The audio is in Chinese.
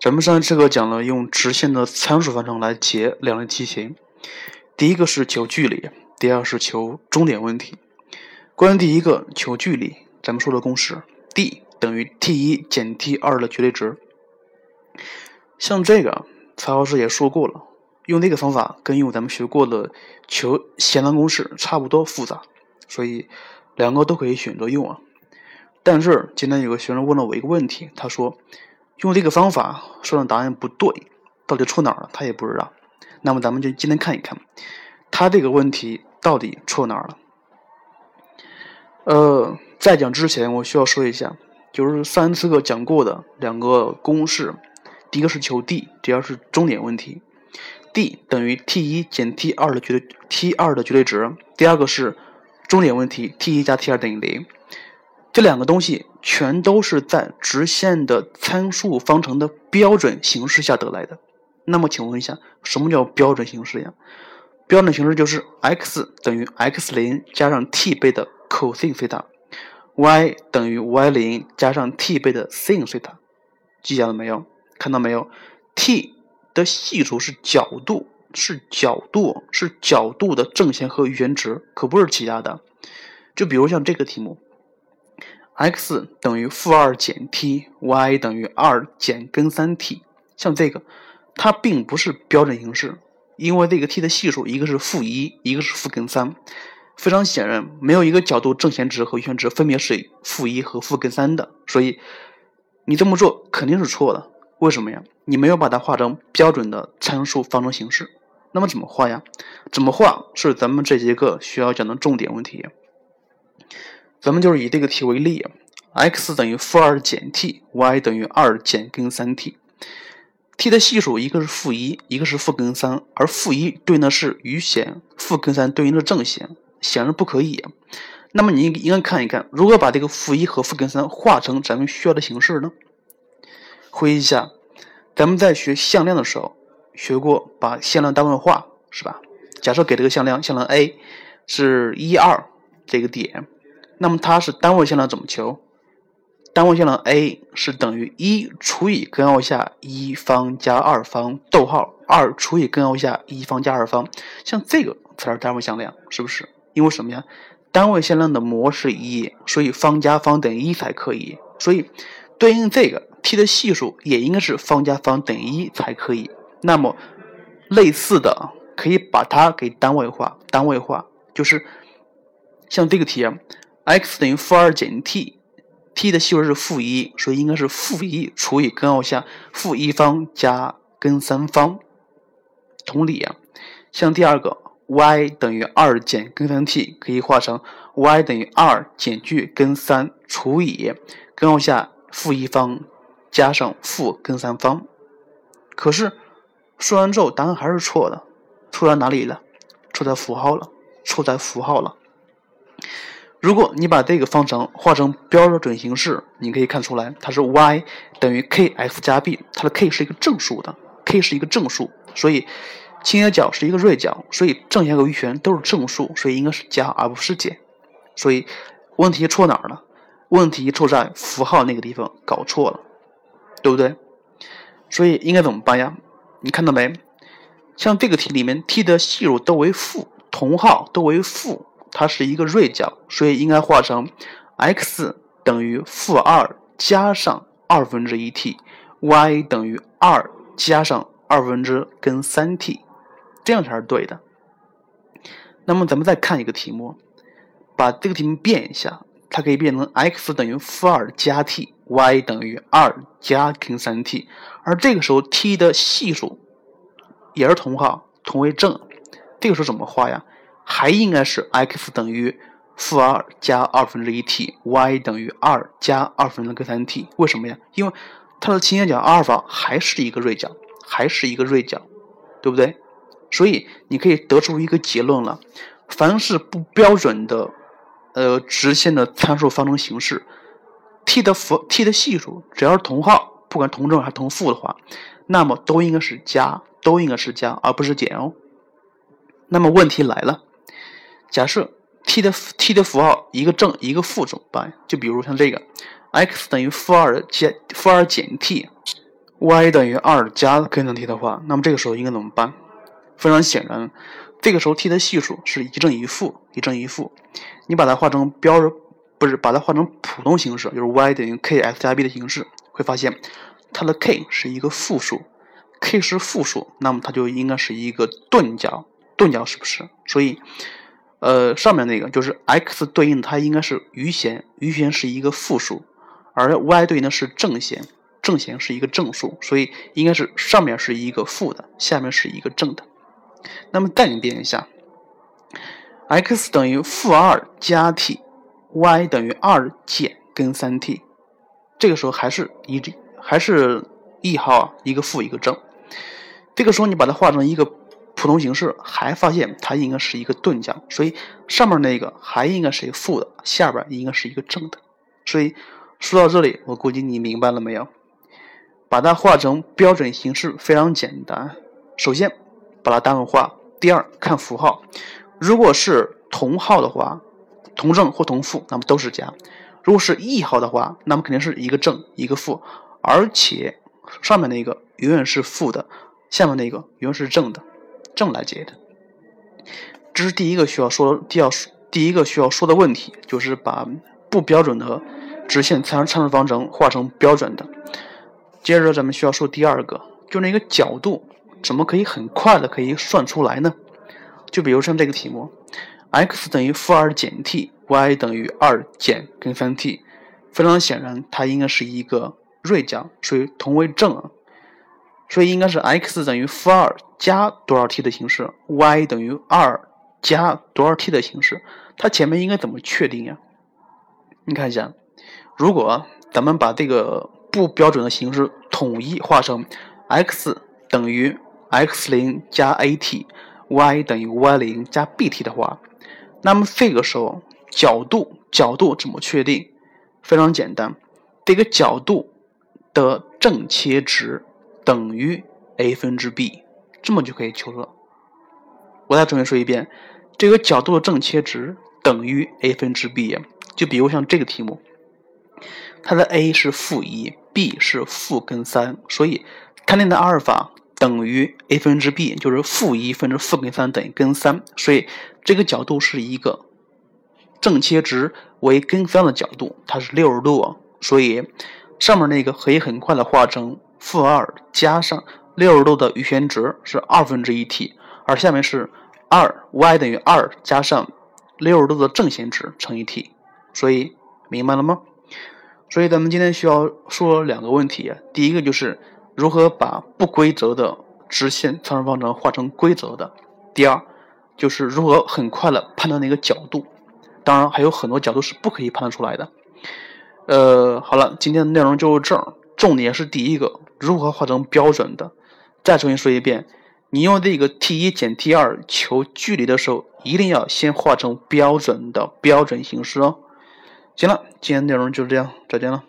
咱们上节课讲了用直线的参数方程来解两类题型，第一个是求距离，第二是求终点问题。关于第一个求距离，咱们说的公式 d 等于 t 一减 t 二的绝对值。像这个，曹老师也说过了，用那个方法跟用咱们学过的求弦量公式差不多复杂，所以两个都可以选择用啊。但是今天有个学生问了我一个问题，他说。用这个方法算的答案不对，到底错哪儿了？他也不知道。那么咱们就今天看一看，他这个问题到底错哪儿了。呃，在讲之前，我需要说一下，就是上次课讲过的两个公式，第一个是求 d，第二是终点问题。d 等于 t 一减 t 二的绝对 t 二的绝对值，第二个是终点问题，t 一加 t 二等于零。这两个东西全都是在直线的参数方程的标准形式下得来的。那么，请问一下，什么叫标准形式呀？标准形式就是 x 等于 x 零加上 t 倍的 cos 西塔，y 等于 y 零加上 t 倍的 sin 西塔。记下了没有？看到没有？t 的系数是角度，是角度，是角度的正弦和余弦值，可不是其他的。就比如像这个题目。X 等于负二减 t，y 等于二减根三 t。像这个，它并不是标准形式，因为这个 t 的系数一个是负一，一个是负根三。非常显然，没有一个角度正弦值和余弦值分别是负一和负根三的，所以你这么做肯定是错的。为什么呀？你没有把它画成标准的参数方程形式。那么怎么画呀？怎么画是咱们这节课需要讲的重点问题。咱们就是以这个题为例，x 等于负二减 t，y 等于二减根三 t，t 的系数一个是负一，一个是负根三，而负一对应的是余弦，负根三对应的正弦，显然不可以。那么你应该看一看，如何把这个负一和负根三化成咱们需要的形式呢？回忆一下，咱们在学向量的时候学过，把向量单位化，是吧？假设给这个向量，向量 a 是一二这个点。那么它是单位向量怎么求？单位向量 a 是等于一除以根号下一方加二方，逗号二除以根号下一方加二方，像这个才是单位向量，是不是？因为什么呀？单位向量的模是一，所以方加方等于一才可以。所以对应这个 t 的系数也应该是方加方等于一才可以。那么类似的可以把它给单位化，单位化就是像这个题。X 等于负二减 t，t 的系数是负一，所以应该是负一除以根号下负一方加根三方。同理啊，像第二个 y 等于二减根三 t，可以化成 y 等于二减去根三除以根号下负一方加上负根三方。可是说完之后，答案还是错的，错在哪里了？错在符号了，错在符号了。如果你把这个方程画成标准形式，你可以看出来，它是 y 等于 kx 加 b，它的 k 是一个正数的，k 是一个正数，所以倾斜角是一个锐角，所以正弦和余弦都是正数，所以应该是加而不是减。所以问题错哪儿了？问题错在符号那个地方搞错了，对不对？所以应该怎么办呀？你看到没？像这个题里面，t 的系数都为负，同号都为负。它是一个锐角，所以应该画成 x 等于负二加上二分之一 t，y 等于二加上二分之根三 t，这样才是对的。那么咱们再看一个题目，把这个题目变一下，它可以变成 x 等于负二加 t，y 等于二加根三 t，而这个时候 t 的系数也是同号，同为正，这个时候怎么画呀？还应该是 x 等于负二加二分之一 t，y 等于二加二分之根三 t。为什么呀？因为它的倾斜角阿尔法还是一个锐角，还是一个锐角，对不对？所以你可以得出一个结论了：凡是不标准的呃直线的参数方程形式，t 的负 t 的系数只要是同号，不管同正还是同负的话，那么都应该是加，都应该是加，而不是减哦。那么问题来了。假设 t 的 t 的符号一个正一个负怎么办？就比如像这个，x 等于负二加负二减 t，y 等于二加根三 t 的话，那么这个时候应该怎么办？非常显然，这个时候 t 的系数是一正一负，一正一负。你把它画成标准，不是把它画成普通形式，就是 y 等于 k_x 加 b 的形式，会发现它的 k 是一个负数，k 是负数，那么它就应该是一个钝角，钝角是不是？所以，呃，上面那个就是 x 对应它应该是余弦，余弦是一个负数，而 y 对应的是正弦，正弦是一个正数，所以应该是上面是一个负的，下面是一个正的。那么再演变一下，x 等于负二加 t，y 等于二减根三 t，这个时候还是一还是一号一个负一个正，这个时候你把它画成一个普通形式，还发现它应该是一个钝角，所以上面那个还应该是一个负的，下边应该是一个正的。所以说到这里，我估计你明白了没有？把它画成标准形式非常简单，首先。把它单位化。第二，看符号，如果是同号的话，同正或同负，那么都是加；如果是异号的话，那么肯定是一个正一个负，而且上面那个永远是负的，下面那个永远是正的，正来解的。这是第一个需要说，第要第一个需要说的问题，就是把不标准的直线参参数方程化成标准的。接着咱们需要说第二个，就那个角度。怎么可以很快的可以算出来呢？就比如像这个题目，x 等于负二减 t，y 等于二减根三 t，非常显然它应该是一个锐角，所以同为正啊，所以应该是 x 等于负二加多少 t 的形式，y 等于二加多少 t 的形式，它前面应该怎么确定呀？你看一下，如果咱们把这个不标准的形式统一化成 x 等于。x 零加 at，y 等于 y 零加 bt 的话，那么这个时候角度角度怎么确定？非常简单，这个角度的正切值等于 a 分之 b，这么就可以求了。我再重新说一遍，这个角度的正切值等于 a 分之 b。就比如像这个题目，它的 a 是负一，b 是负根三，所以它那的阿尔法。等于 a 分之 b，就是负一分之负根三等于根三，所以这个角度是一个正切值为根三的角度，它是六十度，所以上面那个可以很快的化成负二加上六十度的余弦值是二分之一 t，而下面是二 y 等于二加上六十度的正弦值乘以 t，所以明白了吗？所以咱们今天需要说两个问题，第一个就是。如何把不规则的直线参数方程化成规则的？第二，就是如何很快的判断那个角度。当然，还有很多角度是不可以判断出来的。呃，好了，今天的内容就是这儿。重点是第一个，如何画成标准的。再重新说一遍，你用这个 t 一减 t 二求距离的时候，一定要先画成标准的标准形式哦。行了，今天内容就是这样，再见了。